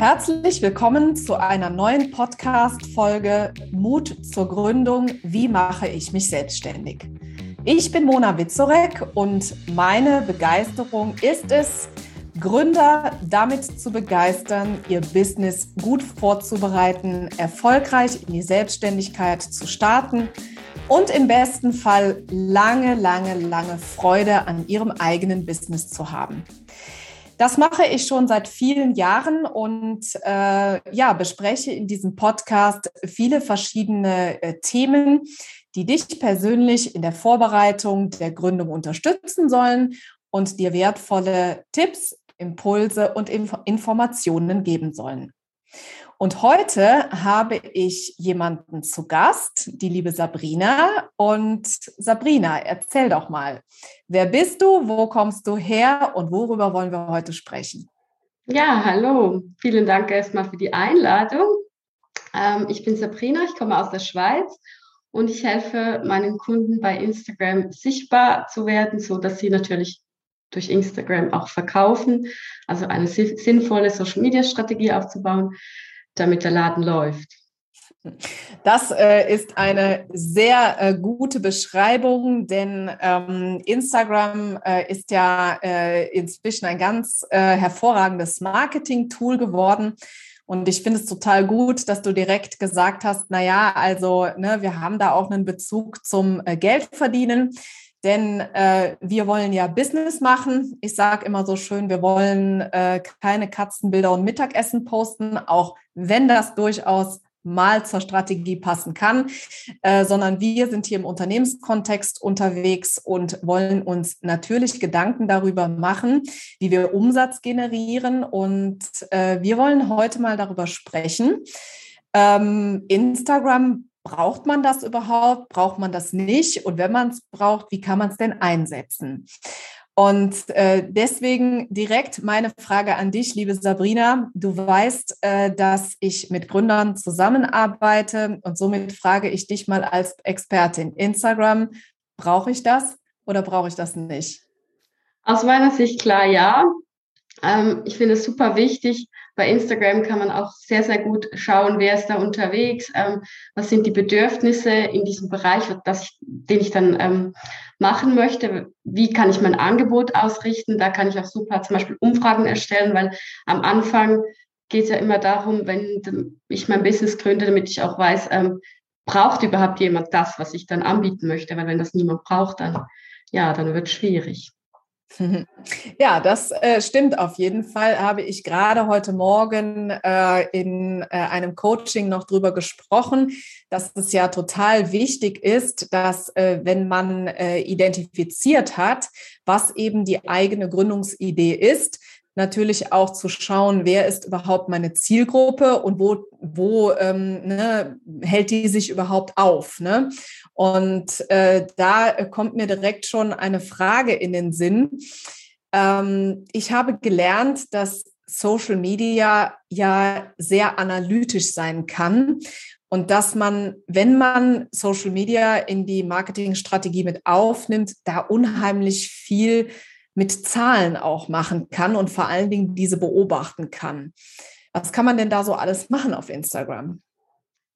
Herzlich willkommen zu einer neuen Podcast-Folge Mut zur Gründung. Wie mache ich mich selbstständig? Ich bin Mona Witzorek und meine Begeisterung ist es, Gründer damit zu begeistern, ihr Business gut vorzubereiten, erfolgreich in die Selbstständigkeit zu starten und im besten Fall lange, lange, lange Freude an ihrem eigenen Business zu haben. Das mache ich schon seit vielen Jahren und äh, ja, bespreche in diesem Podcast viele verschiedene äh, Themen, die dich persönlich in der Vorbereitung der Gründung unterstützen sollen und dir wertvolle Tipps, Impulse und Inf Informationen geben sollen. Und heute habe ich jemanden zu Gast, die liebe Sabrina. Und Sabrina, erzähl doch mal, wer bist du, wo kommst du her und worüber wollen wir heute sprechen? Ja, hallo. Vielen Dank erstmal für die Einladung. Ähm, ich bin Sabrina, ich komme aus der Schweiz und ich helfe meinen Kunden bei Instagram sichtbar zu werden, so dass sie natürlich durch Instagram auch verkaufen, also eine sinnvolle Social Media Strategie aufzubauen, damit der Laden läuft. Das äh, ist eine sehr äh, gute Beschreibung, denn ähm, Instagram äh, ist ja äh, inzwischen ein ganz äh, hervorragendes Marketing-Tool geworden. Und ich finde es total gut, dass du direkt gesagt hast, na ja, also ne, wir haben da auch einen Bezug zum äh, Geldverdienen. Denn wir wollen ja Business machen. Ich sage immer so schön, wir wollen keine Katzenbilder und Mittagessen posten, auch wenn das durchaus mal zur Strategie passen kann, äh, sondern wir sind hier im Unternehmenskontext unterwegs und wollen uns natürlich Gedanken darüber machen, wie wir Umsatz generieren. Und äh, wir wollen heute mal darüber sprechen. Ähm, Instagram Braucht man das überhaupt? Braucht man das nicht? Und wenn man es braucht, wie kann man es denn einsetzen? Und äh, deswegen direkt meine Frage an dich, liebe Sabrina. Du weißt, äh, dass ich mit Gründern zusammenarbeite und somit frage ich dich mal als Expertin. Instagram, brauche ich das oder brauche ich das nicht? Aus meiner Sicht klar ja. Ähm, ich finde es super wichtig. Bei Instagram kann man auch sehr, sehr gut schauen, wer ist da unterwegs, ähm, was sind die Bedürfnisse in diesem Bereich, ich, den ich dann ähm, machen möchte, wie kann ich mein Angebot ausrichten. Da kann ich auch super zum Beispiel Umfragen erstellen, weil am Anfang geht es ja immer darum, wenn ich mein Business gründe, damit ich auch weiß, ähm, braucht überhaupt jemand das, was ich dann anbieten möchte, weil wenn das niemand braucht, dann ja, dann wird es schwierig. Ja, das äh, stimmt auf jeden Fall. Habe ich gerade heute Morgen äh, in äh, einem Coaching noch drüber gesprochen, dass es ja total wichtig ist, dass äh, wenn man äh, identifiziert hat, was eben die eigene Gründungsidee ist, natürlich auch zu schauen, wer ist überhaupt meine Zielgruppe und wo, wo ähm, ne, hält die sich überhaupt auf. Ne? Und äh, da kommt mir direkt schon eine Frage in den Sinn. Ähm, ich habe gelernt, dass Social Media ja sehr analytisch sein kann und dass man, wenn man Social Media in die Marketingstrategie mit aufnimmt, da unheimlich viel mit Zahlen auch machen kann und vor allen Dingen diese beobachten kann. Was kann man denn da so alles machen auf Instagram?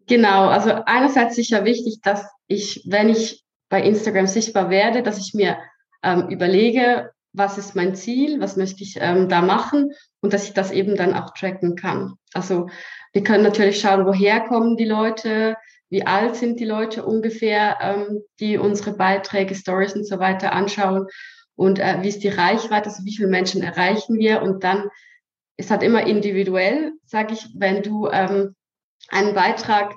Genau, also einerseits sicher wichtig, dass ich, wenn ich bei Instagram sichtbar werde, dass ich mir ähm, überlege, was ist mein Ziel, was möchte ich ähm, da machen und dass ich das eben dann auch tracken kann. Also wir können natürlich schauen, woher kommen die Leute, wie alt sind die Leute ungefähr, ähm, die unsere Beiträge, Stories und so weiter anschauen und äh, wie ist die Reichweite, also wie viele Menschen erreichen wir und dann ist halt immer individuell, sage ich, wenn du ähm, einen Beitrag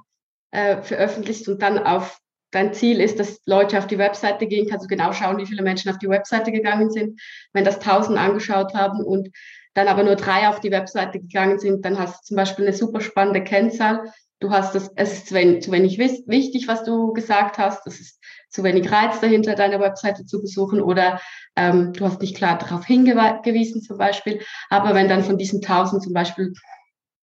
äh, veröffentlichst und dann auf dein Ziel ist, dass Leute auf die Webseite gehen, kannst du genau schauen, wie viele Menschen auf die Webseite gegangen sind. Wenn das 1000 angeschaut haben und dann aber nur drei auf die Webseite gegangen sind, dann hast du zum Beispiel eine super spannende Kennzahl. Du hast das, es ist zu wenig, zu wenig wichtig, was du gesagt hast. Es ist zu wenig Reiz dahinter, deine Webseite zu besuchen oder ähm, du hast nicht klar darauf hingewiesen zum Beispiel. Aber wenn dann von diesen 1000 zum Beispiel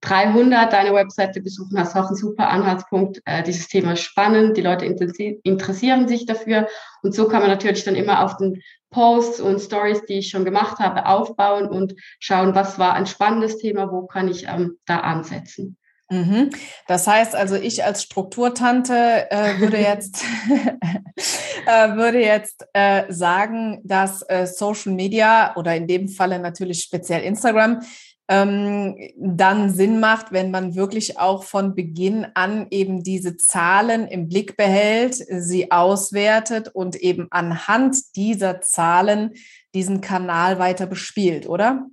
300 deine Webseite besuchen, hast auch einen super Anhaltspunkt. Äh, dieses Thema ist spannend, die Leute interessieren sich dafür. Und so kann man natürlich dann immer auf den Posts und Stories, die ich schon gemacht habe, aufbauen und schauen, was war ein spannendes Thema, wo kann ich ähm, da ansetzen. Mhm. Das heißt also, ich als Strukturtante äh, würde jetzt, äh, würde jetzt äh, sagen, dass äh, Social Media oder in dem Falle natürlich speziell Instagram ähm, dann Sinn macht, wenn man wirklich auch von Beginn an eben diese Zahlen im Blick behält, sie auswertet und eben anhand dieser Zahlen diesen Kanal weiter bespielt, oder?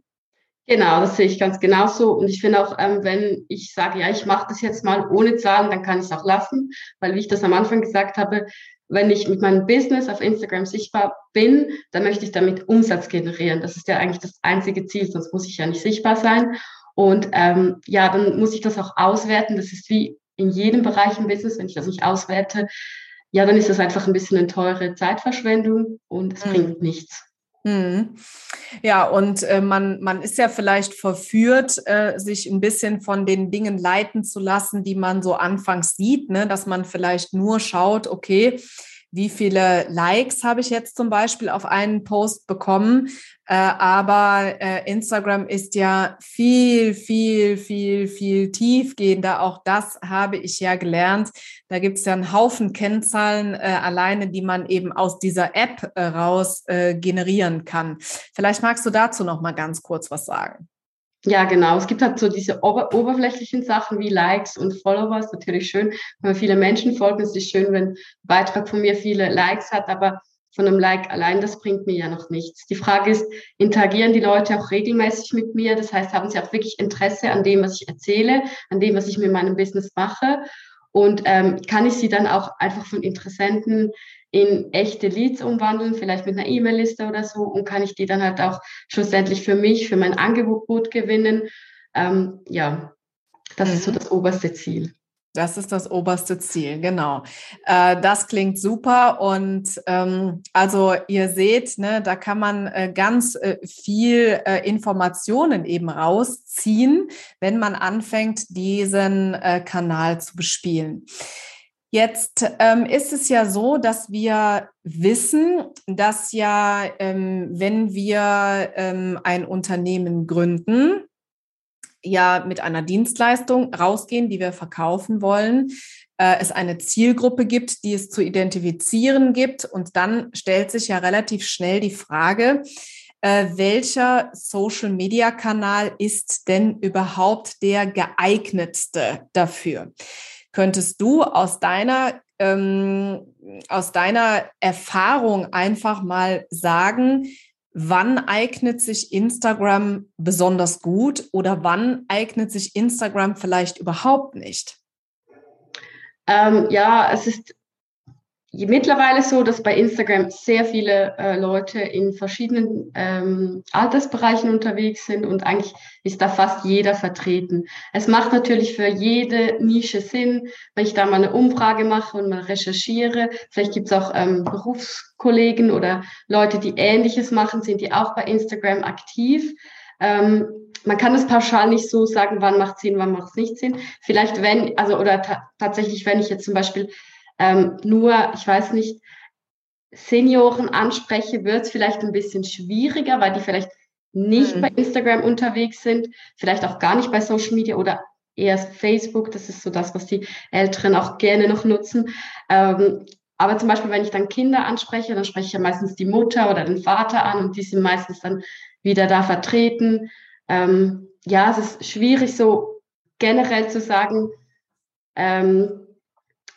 Genau, das sehe ich ganz genauso. Und ich finde auch, ähm, wenn ich sage, ja, ich mache das jetzt mal ohne Zahlen, dann kann ich es auch lassen, weil wie ich das am Anfang gesagt habe, wenn ich mit meinem Business auf Instagram sichtbar bin, dann möchte ich damit Umsatz generieren. Das ist ja eigentlich das einzige Ziel, sonst muss ich ja nicht sichtbar sein. Und ähm, ja, dann muss ich das auch auswerten. Das ist wie in jedem Bereich im Business, wenn ich das nicht auswerte, ja, dann ist das einfach ein bisschen eine teure Zeitverschwendung und es mhm. bringt nichts. Mhm. Ja, und äh, man, man ist ja vielleicht verführt, äh, sich ein bisschen von den Dingen leiten zu lassen, die man so anfangs sieht, ne? dass man vielleicht nur schaut, okay, wie viele Likes habe ich jetzt zum Beispiel auf einen Post bekommen. Äh, aber äh, Instagram ist ja viel, viel, viel, viel tiefgehender. Auch das habe ich ja gelernt. Da gibt es ja einen Haufen Kennzahlen äh, alleine, die man eben aus dieser App äh, raus äh, generieren kann. Vielleicht magst du dazu noch mal ganz kurz was sagen. Ja, genau. Es gibt halt so diese ober oberflächlichen Sachen wie Likes und Followers. Natürlich schön, wenn viele Menschen folgen. Es ist schön, wenn ein Beitrag von mir viele Likes hat, aber von einem Like allein, das bringt mir ja noch nichts. Die Frage ist, interagieren die Leute auch regelmäßig mit mir? Das heißt, haben sie auch wirklich Interesse an dem, was ich erzähle, an dem, was ich mit meinem Business mache? Und ähm, kann ich sie dann auch einfach von Interessenten in echte Leads umwandeln, vielleicht mit einer E-Mail-Liste oder so, und kann ich die dann halt auch schlussendlich für mich, für mein Angebot gewinnen. Ähm, ja, das mhm. ist so mhm. das oberste Ziel. Das ist das oberste Ziel, genau. Äh, das klingt super und ähm, also ihr seht, ne, da kann man äh, ganz äh, viel äh, Informationen eben rausziehen, wenn man anfängt, diesen äh, Kanal zu bespielen. Jetzt ähm, ist es ja so, dass wir wissen, dass ja, ähm, wenn wir ähm, ein Unternehmen gründen, ja mit einer Dienstleistung rausgehen, die wir verkaufen wollen, äh, es eine Zielgruppe gibt, die es zu identifizieren gibt. Und dann stellt sich ja relativ schnell die Frage, äh, welcher Social-Media-Kanal ist denn überhaupt der geeignetste dafür? Könntest du aus deiner, ähm, aus deiner Erfahrung einfach mal sagen, wann eignet sich Instagram besonders gut oder wann eignet sich Instagram vielleicht überhaupt nicht? Ähm, ja, es ist mittlerweile so, dass bei Instagram sehr viele äh, Leute in verschiedenen ähm, Altersbereichen unterwegs sind und eigentlich ist da fast jeder vertreten. Es macht natürlich für jede Nische Sinn, wenn ich da mal eine Umfrage mache und mal recherchiere. Vielleicht gibt es auch ähm, Berufskollegen oder Leute, die Ähnliches machen, sind die auch bei Instagram aktiv. Ähm, man kann es pauschal nicht so sagen, wann macht Sinn, wann macht es nicht Sinn. Vielleicht wenn, also oder tatsächlich, wenn ich jetzt zum Beispiel ähm, nur, ich weiß nicht, Senioren anspreche, wird es vielleicht ein bisschen schwieriger, weil die vielleicht nicht mhm. bei Instagram unterwegs sind, vielleicht auch gar nicht bei Social Media oder eher Facebook. Das ist so das, was die Älteren auch gerne noch nutzen. Ähm, aber zum Beispiel, wenn ich dann Kinder anspreche, dann spreche ich ja meistens die Mutter oder den Vater an und die sind meistens dann wieder da vertreten. Ähm, ja, es ist schwierig so generell zu sagen, ähm,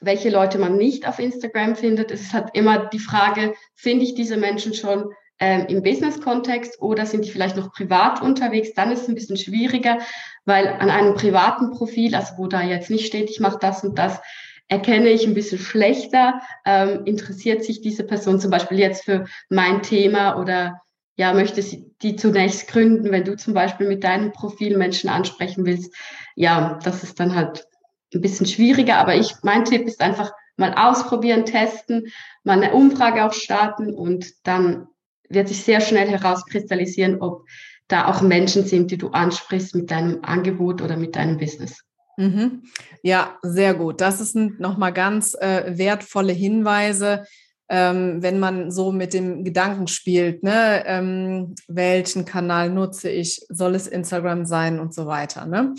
welche Leute man nicht auf Instagram findet. Es ist halt immer die Frage, finde ich diese Menschen schon ähm, im Business-Kontext oder sind die vielleicht noch privat unterwegs? Dann ist es ein bisschen schwieriger, weil an einem privaten Profil, also wo da jetzt nicht steht, ich mache das und das, erkenne ich ein bisschen schlechter, ähm, interessiert sich diese Person zum Beispiel jetzt für mein Thema oder ja, möchte sie die zunächst gründen, wenn du zum Beispiel mit deinem Profil Menschen ansprechen willst. Ja, das ist dann halt ein bisschen schwieriger, aber ich, mein Tipp ist einfach mal ausprobieren, testen, mal eine Umfrage auch starten und dann wird sich sehr schnell herauskristallisieren, ob da auch Menschen sind, die du ansprichst mit deinem Angebot oder mit deinem Business. Mhm. Ja, sehr gut. Das sind nochmal ganz äh, wertvolle Hinweise, ähm, wenn man so mit dem Gedanken spielt, ne? Ähm, welchen Kanal nutze ich, soll es Instagram sein und so weiter. Ne?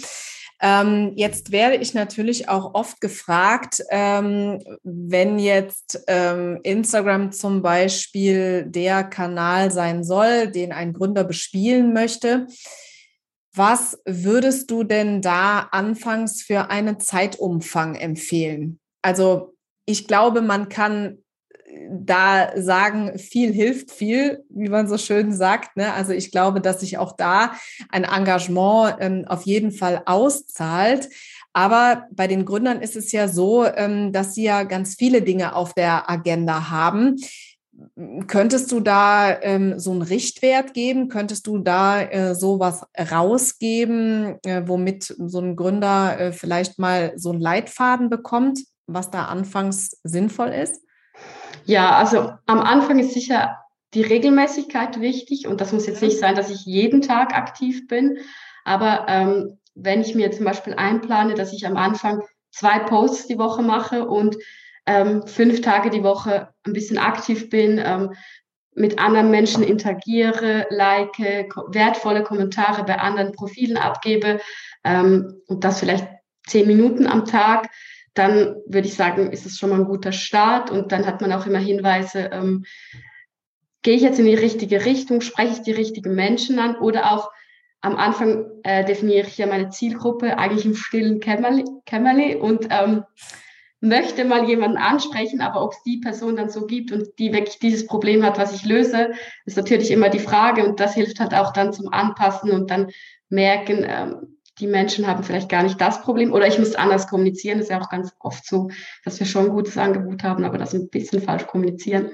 Ähm, jetzt werde ich natürlich auch oft gefragt, ähm, wenn jetzt ähm, Instagram zum Beispiel der Kanal sein soll, den ein Gründer bespielen möchte. Was würdest du denn da anfangs für einen Zeitumfang empfehlen? Also ich glaube, man kann da sagen, viel hilft viel, wie man so schön sagt. Ne? Also ich glaube, dass sich auch da ein Engagement ähm, auf jeden Fall auszahlt. Aber bei den Gründern ist es ja so, ähm, dass sie ja ganz viele Dinge auf der Agenda haben. Könntest du da ähm, so einen Richtwert geben? Könntest du da äh, sowas rausgeben, äh, womit so ein Gründer äh, vielleicht mal so einen Leitfaden bekommt, was da anfangs sinnvoll ist? Ja, also am Anfang ist sicher die Regelmäßigkeit wichtig und das muss jetzt nicht sein, dass ich jeden Tag aktiv bin, aber ähm, wenn ich mir zum Beispiel einplane, dass ich am Anfang zwei Posts die Woche mache und ähm, fünf Tage die Woche ein bisschen aktiv bin, ähm, mit anderen Menschen interagiere, like, wertvolle Kommentare bei anderen Profilen abgebe ähm, und das vielleicht zehn Minuten am Tag, dann würde ich sagen, ist es schon mal ein guter Start. Und dann hat man auch immer Hinweise, ähm, gehe ich jetzt in die richtige Richtung, spreche ich die richtigen Menschen an? Oder auch am Anfang äh, definiere ich ja meine Zielgruppe eigentlich im stillen Kämmerli und ähm, möchte mal jemanden ansprechen, aber ob es die Person dann so gibt und die wirklich dieses Problem hat, was ich löse, ist natürlich immer die Frage. Und das hilft halt auch dann zum Anpassen und dann merken, ähm, die Menschen haben vielleicht gar nicht das Problem oder ich muss anders kommunizieren. Das ist ja auch ganz oft so, dass wir schon ein gutes Angebot haben, aber das ein bisschen falsch kommunizieren.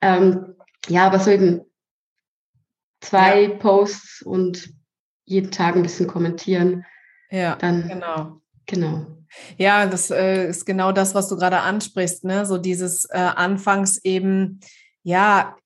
Ähm, ja, aber so eben zwei ja. Posts und jeden Tag ein bisschen kommentieren. Ja, dann, genau. Genau. Ja, das äh, ist genau das, was du gerade ansprichst, ne? So dieses äh, Anfangs eben, ja,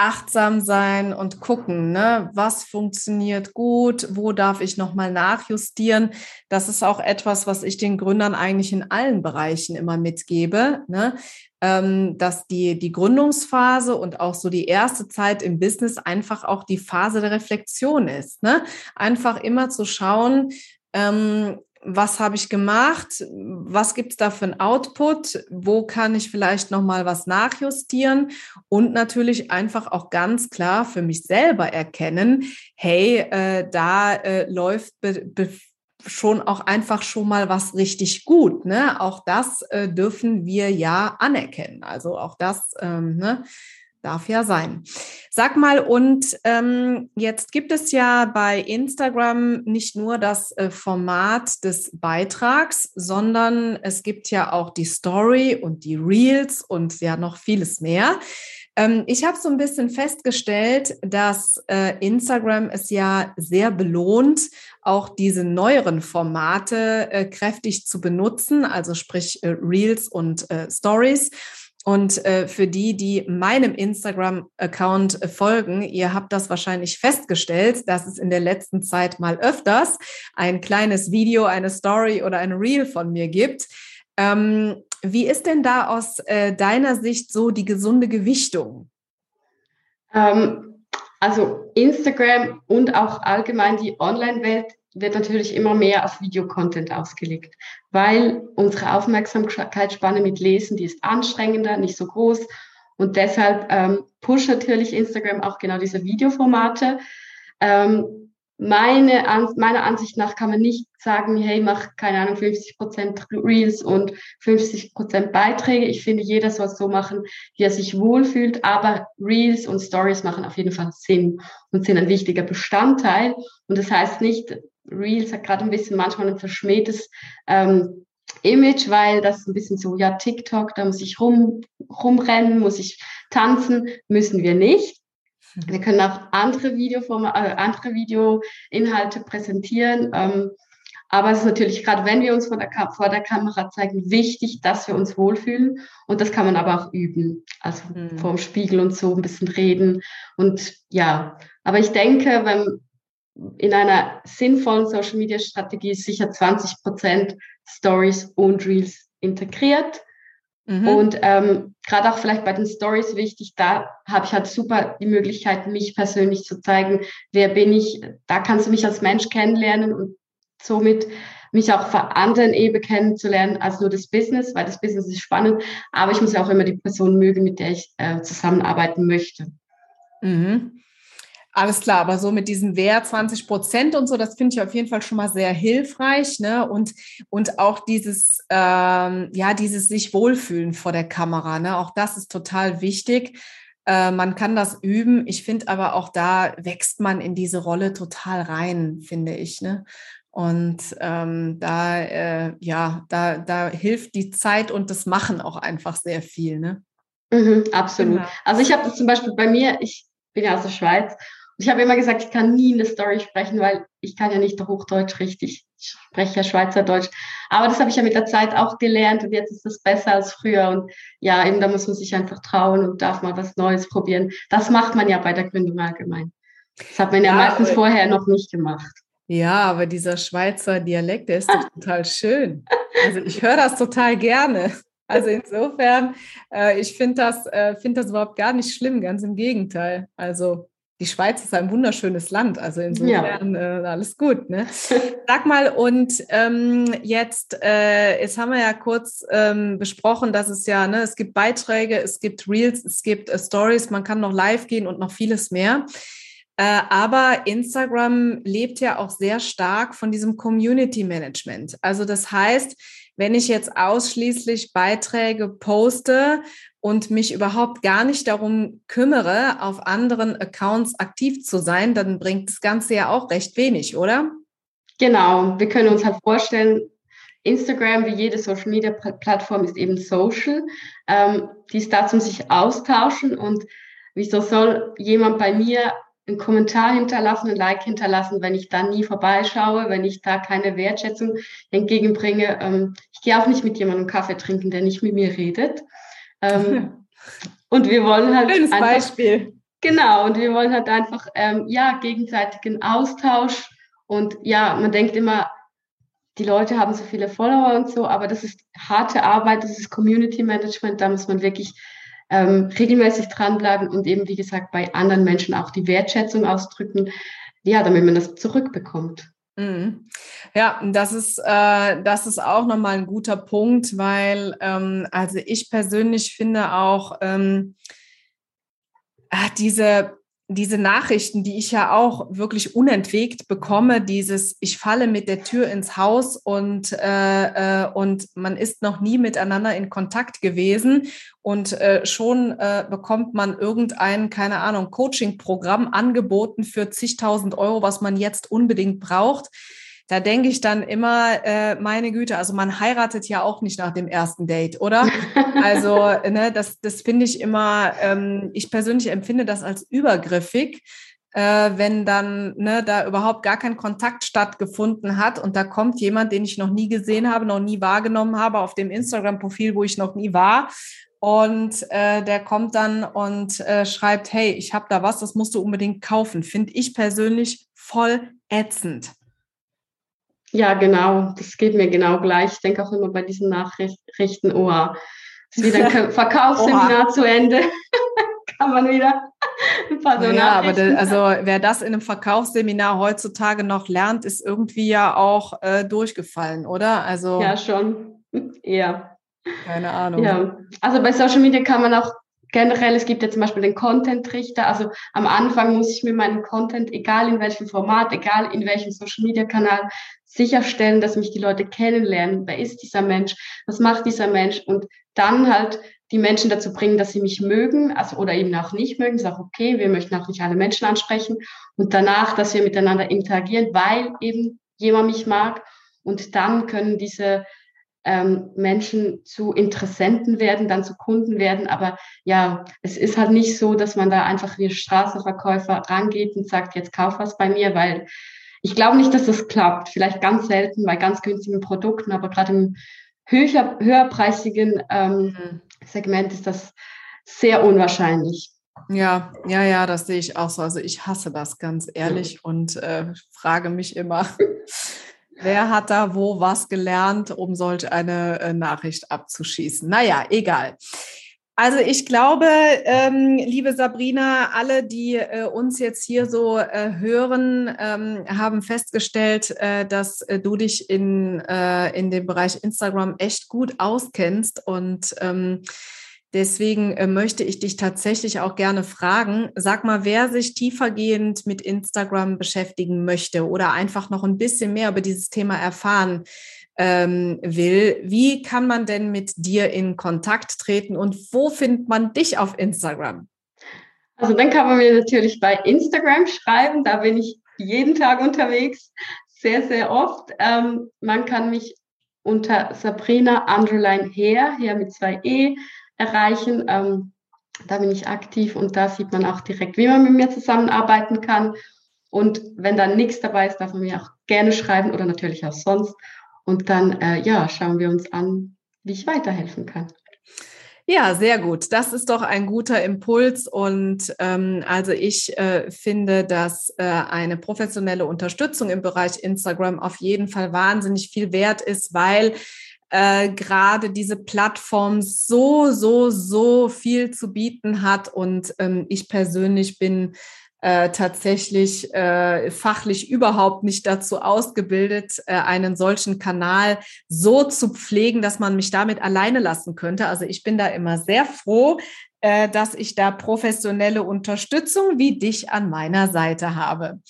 achtsam sein und gucken, ne, was funktioniert gut, wo darf ich nochmal nachjustieren. Das ist auch etwas, was ich den Gründern eigentlich in allen Bereichen immer mitgebe, ne, ähm, dass die, die Gründungsphase und auch so die erste Zeit im Business einfach auch die Phase der Reflexion ist. Ne? Einfach immer zu schauen, ähm, was habe ich gemacht, was gibt es da für ein Output, wo kann ich vielleicht nochmal was nachjustieren und natürlich einfach auch ganz klar für mich selber erkennen, hey, äh, da äh, läuft schon auch einfach schon mal was richtig gut. Ne? Auch das äh, dürfen wir ja anerkennen. Also auch das, ähm, ne? Darf ja sein. Sag mal, und ähm, jetzt gibt es ja bei Instagram nicht nur das äh, Format des Beitrags, sondern es gibt ja auch die Story und die Reels und ja noch vieles mehr. Ähm, ich habe so ein bisschen festgestellt, dass äh, Instagram es ja sehr belohnt, auch diese neueren Formate äh, kräftig zu benutzen, also sprich äh, Reels und äh, Stories. Und äh, für die, die meinem Instagram-Account äh, folgen, ihr habt das wahrscheinlich festgestellt, dass es in der letzten Zeit mal öfters ein kleines Video, eine Story oder ein Reel von mir gibt. Ähm, wie ist denn da aus äh, deiner Sicht so die gesunde Gewichtung? Ähm, also Instagram und auch allgemein die Online-Welt wird natürlich immer mehr auf Videocontent ausgelegt, weil unsere Aufmerksamkeitsspanne mit Lesen, die ist anstrengender, nicht so groß. Und deshalb ähm, pusht natürlich Instagram auch genau diese Videoformate. Ähm, meine, meiner Ansicht nach kann man nicht sagen, hey, mach, keine Ahnung, 50 Prozent Reels und 50 Prozent Beiträge. Ich finde, jeder soll es so machen, wie er sich wohlfühlt. Aber Reels und Stories machen auf jeden Fall Sinn und sind ein wichtiger Bestandteil. Und das heißt nicht, Reels hat gerade ein bisschen manchmal ein verschmähtes ähm, Image, weil das ein bisschen so, ja, TikTok, da muss ich rum, rumrennen, muss ich tanzen, müssen wir nicht. Wir können auch andere, Videoform, äh, andere Videoinhalte präsentieren. Ähm, aber es ist natürlich, gerade wenn wir uns vor der, vor der Kamera zeigen, wichtig, dass wir uns wohlfühlen. Und das kann man aber auch üben. Also mhm. vorm Spiegel und so ein bisschen reden. Und ja, aber ich denke, wenn, in einer sinnvollen Social Media Strategie sicher 20 Prozent Stories und Reels integriert. Mhm. Und ähm, gerade auch vielleicht bei den Stories wichtig, da habe ich halt super die Möglichkeit, mich persönlich zu zeigen, wer bin ich. Da kannst du mich als Mensch kennenlernen und somit mich auch von anderen Ebene kennenzulernen als nur das Business, weil das Business ist spannend, aber ich muss auch immer die Person mögen, mit der ich äh, zusammenarbeiten möchte. Mhm. Alles klar, aber so mit diesem Wert 20 Prozent und so, das finde ich auf jeden Fall schon mal sehr hilfreich, ne? Und, und auch dieses, ähm, ja, dieses sich wohlfühlen vor der Kamera, ne? Auch das ist total wichtig. Äh, man kann das üben. Ich finde aber auch da wächst man in diese Rolle total rein, finde ich, ne? Und ähm, da, äh, ja, da, da hilft die Zeit und das Machen auch einfach sehr viel, ne? Mhm, absolut. Genau. Also ich habe das zum Beispiel bei mir, ich bin ja aus der Schweiz ich habe immer gesagt, ich kann nie eine Story sprechen, weil ich kann ja nicht Hochdeutsch richtig. Ich spreche ja Schweizerdeutsch. Aber das habe ich ja mit der Zeit auch gelernt und jetzt ist es besser als früher. Und ja, eben da muss man sich einfach trauen und darf mal was Neues probieren. Das macht man ja bei der Gründung allgemein. Das hat man ja, ja meistens vorher noch nicht gemacht. Ja, aber dieser Schweizer Dialekt, der ist doch total schön. Also ich höre das total gerne. Also insofern, äh, ich finde das, äh, find das überhaupt gar nicht schlimm, ganz im Gegenteil. Also die Schweiz ist ein wunderschönes Land, also insofern ja. äh, alles gut. Ne? Sag mal, und ähm, jetzt, äh, jetzt haben wir ja kurz ähm, besprochen, dass es ja, ne, es gibt Beiträge, es gibt Reels, es gibt äh, Stories, man kann noch live gehen und noch vieles mehr. Äh, aber Instagram lebt ja auch sehr stark von diesem Community Management. Also das heißt, wenn ich jetzt ausschließlich Beiträge poste und mich überhaupt gar nicht darum kümmere, auf anderen Accounts aktiv zu sein, dann bringt das Ganze ja auch recht wenig, oder? Genau, wir können uns halt vorstellen, Instagram, wie jede Social Media Plattform, ist eben social. Ähm, die ist da zum sich austauschen und wieso soll jemand bei mir einen Kommentar hinterlassen, ein Like hinterlassen, wenn ich da nie vorbeischaue, wenn ich da keine Wertschätzung entgegenbringe. Ähm, ich gehe auch nicht mit jemandem Kaffee trinken, der nicht mit mir redet. Ähm, und wir wollen halt. Schönes einfach, Beispiel. Genau, und wir wollen halt einfach, ähm, ja, gegenseitigen Austausch. Und ja, man denkt immer, die Leute haben so viele Follower und so, aber das ist harte Arbeit, das ist Community Management, da muss man wirklich ähm, regelmäßig dranbleiben und eben, wie gesagt, bei anderen Menschen auch die Wertschätzung ausdrücken, ja, damit man das zurückbekommt. Mhm. Ja, das ist, äh, das ist auch nochmal ein guter Punkt, weil ähm, also ich persönlich finde auch ähm, ah, diese diese Nachrichten, die ich ja auch wirklich unentwegt bekomme, dieses ich falle mit der Tür ins Haus und, äh, äh, und man ist noch nie miteinander in Kontakt gewesen und äh, schon äh, bekommt man irgendein, keine Ahnung, Coaching-Programm angeboten für zigtausend Euro, was man jetzt unbedingt braucht da denke ich dann immer, äh, meine Güte, also man heiratet ja auch nicht nach dem ersten Date, oder? Also, ne, das, das finde ich immer, ähm, ich persönlich empfinde das als übergriffig, äh, wenn dann ne, da überhaupt gar kein Kontakt stattgefunden hat und da kommt jemand, den ich noch nie gesehen habe, noch nie wahrgenommen habe, auf dem Instagram-Profil, wo ich noch nie war. Und äh, der kommt dann und äh, schreibt, hey, ich habe da was, das musst du unbedingt kaufen. Finde ich persönlich voll ätzend. Ja, genau. Das geht mir genau gleich. Ich denke auch immer bei diesen Nachrichten, oh, ist wieder ein Verkaufsseminar zu Ende. Kann man wieder ein paar so Ja, aber de, also wer das in einem Verkaufsseminar heutzutage noch lernt, ist irgendwie ja auch äh, durchgefallen, oder? Also ja, schon. Ja. Keine Ahnung. Ja. Also bei Social Media kann man auch generell, es gibt ja zum Beispiel den Content-Richter. Also am Anfang muss ich mir meinen Content, egal in welchem Format, egal in welchem Social-Media-Kanal, sicherstellen, dass mich die Leute kennenlernen. Wer ist dieser Mensch? Was macht dieser Mensch? Und dann halt die Menschen dazu bringen, dass sie mich mögen, also oder eben auch nicht mögen. Ist auch okay. Wir möchten auch nicht alle Menschen ansprechen. Und danach, dass wir miteinander interagieren, weil eben jemand mich mag. Und dann können diese ähm, Menschen zu Interessenten werden, dann zu Kunden werden. Aber ja, es ist halt nicht so, dass man da einfach wie Straßenverkäufer rangeht und sagt, jetzt kauf was bei mir, weil ich glaube nicht, dass das klappt. Vielleicht ganz selten bei ganz günstigen Produkten, aber gerade im höher, höherpreisigen ähm, mhm. Segment ist das sehr unwahrscheinlich. Ja, ja, ja, das sehe ich auch so. Also ich hasse das ganz ehrlich und äh, frage mich immer, wer hat da wo was gelernt, um solch eine äh, Nachricht abzuschießen. Naja, egal. Also ich glaube, ähm, liebe Sabrina, alle, die äh, uns jetzt hier so äh, hören, ähm, haben festgestellt, äh, dass äh, du dich in, äh, in dem Bereich Instagram echt gut auskennst. Und ähm, deswegen äh, möchte ich dich tatsächlich auch gerne fragen, sag mal, wer sich tiefergehend mit Instagram beschäftigen möchte oder einfach noch ein bisschen mehr über dieses Thema erfahren ähm, will. Wie kann man denn mit dir in Kontakt treten und wo findet man dich auf Instagram? Also dann kann man mir natürlich bei Instagram schreiben, da bin ich jeden Tag unterwegs, sehr, sehr oft. Ähm, man kann mich unter Sabrina Underline her, her mit zwei E, erreichen. Ähm, da bin ich aktiv und da sieht man auch direkt, wie man mit mir zusammenarbeiten kann. Und wenn da nichts dabei ist, darf man mir auch gerne schreiben oder natürlich auch sonst. Und dann, äh, ja, schauen wir uns an, wie ich weiterhelfen kann. Ja, sehr gut. Das ist doch ein guter Impuls. Und ähm, also ich äh, finde, dass äh, eine professionelle Unterstützung im Bereich Instagram auf jeden Fall wahnsinnig viel wert ist, weil äh, gerade diese Plattform so, so, so viel zu bieten hat. Und ähm, ich persönlich bin äh, tatsächlich äh, fachlich überhaupt nicht dazu ausgebildet, äh, einen solchen Kanal so zu pflegen, dass man mich damit alleine lassen könnte. Also ich bin da immer sehr froh, äh, dass ich da professionelle Unterstützung wie dich an meiner Seite habe.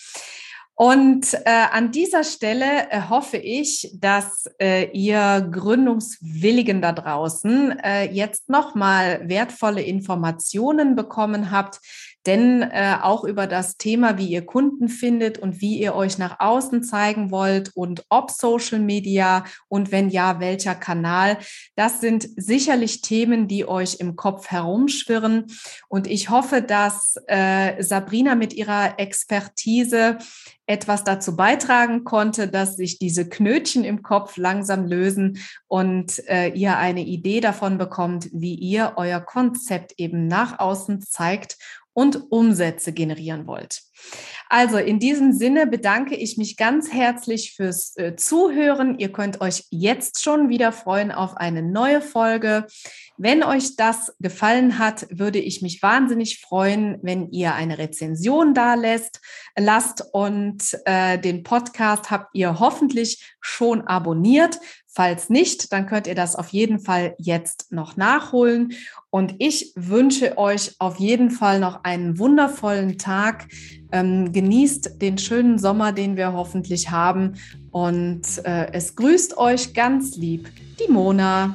Und äh, an dieser Stelle äh, hoffe ich, dass äh, ihr Gründungswilligen da draußen äh, jetzt nochmal wertvolle Informationen bekommen habt, denn äh, auch über das Thema, wie ihr Kunden findet und wie ihr euch nach außen zeigen wollt und ob Social Media und wenn ja, welcher Kanal, das sind sicherlich Themen, die euch im Kopf herumschwirren. Und ich hoffe, dass äh, Sabrina mit ihrer Expertise etwas dazu beitragen konnte, dass sich diese Knötchen im Kopf langsam lösen und äh, ihr eine Idee davon bekommt, wie ihr euer Konzept eben nach außen zeigt und Umsätze generieren wollt. Also in diesem Sinne bedanke ich mich ganz herzlich fürs äh, Zuhören. Ihr könnt euch jetzt schon wieder freuen auf eine neue Folge. Wenn euch das gefallen hat, würde ich mich wahnsinnig freuen, wenn ihr eine Rezension da lasst und äh, den Podcast habt ihr hoffentlich schon abonniert. Falls nicht, dann könnt ihr das auf jeden Fall jetzt noch nachholen. Und ich wünsche euch auf jeden Fall noch einen wundervollen Tag. Ähm, genießt den schönen Sommer, den wir hoffentlich haben. Und äh, es grüßt euch ganz lieb, die Mona.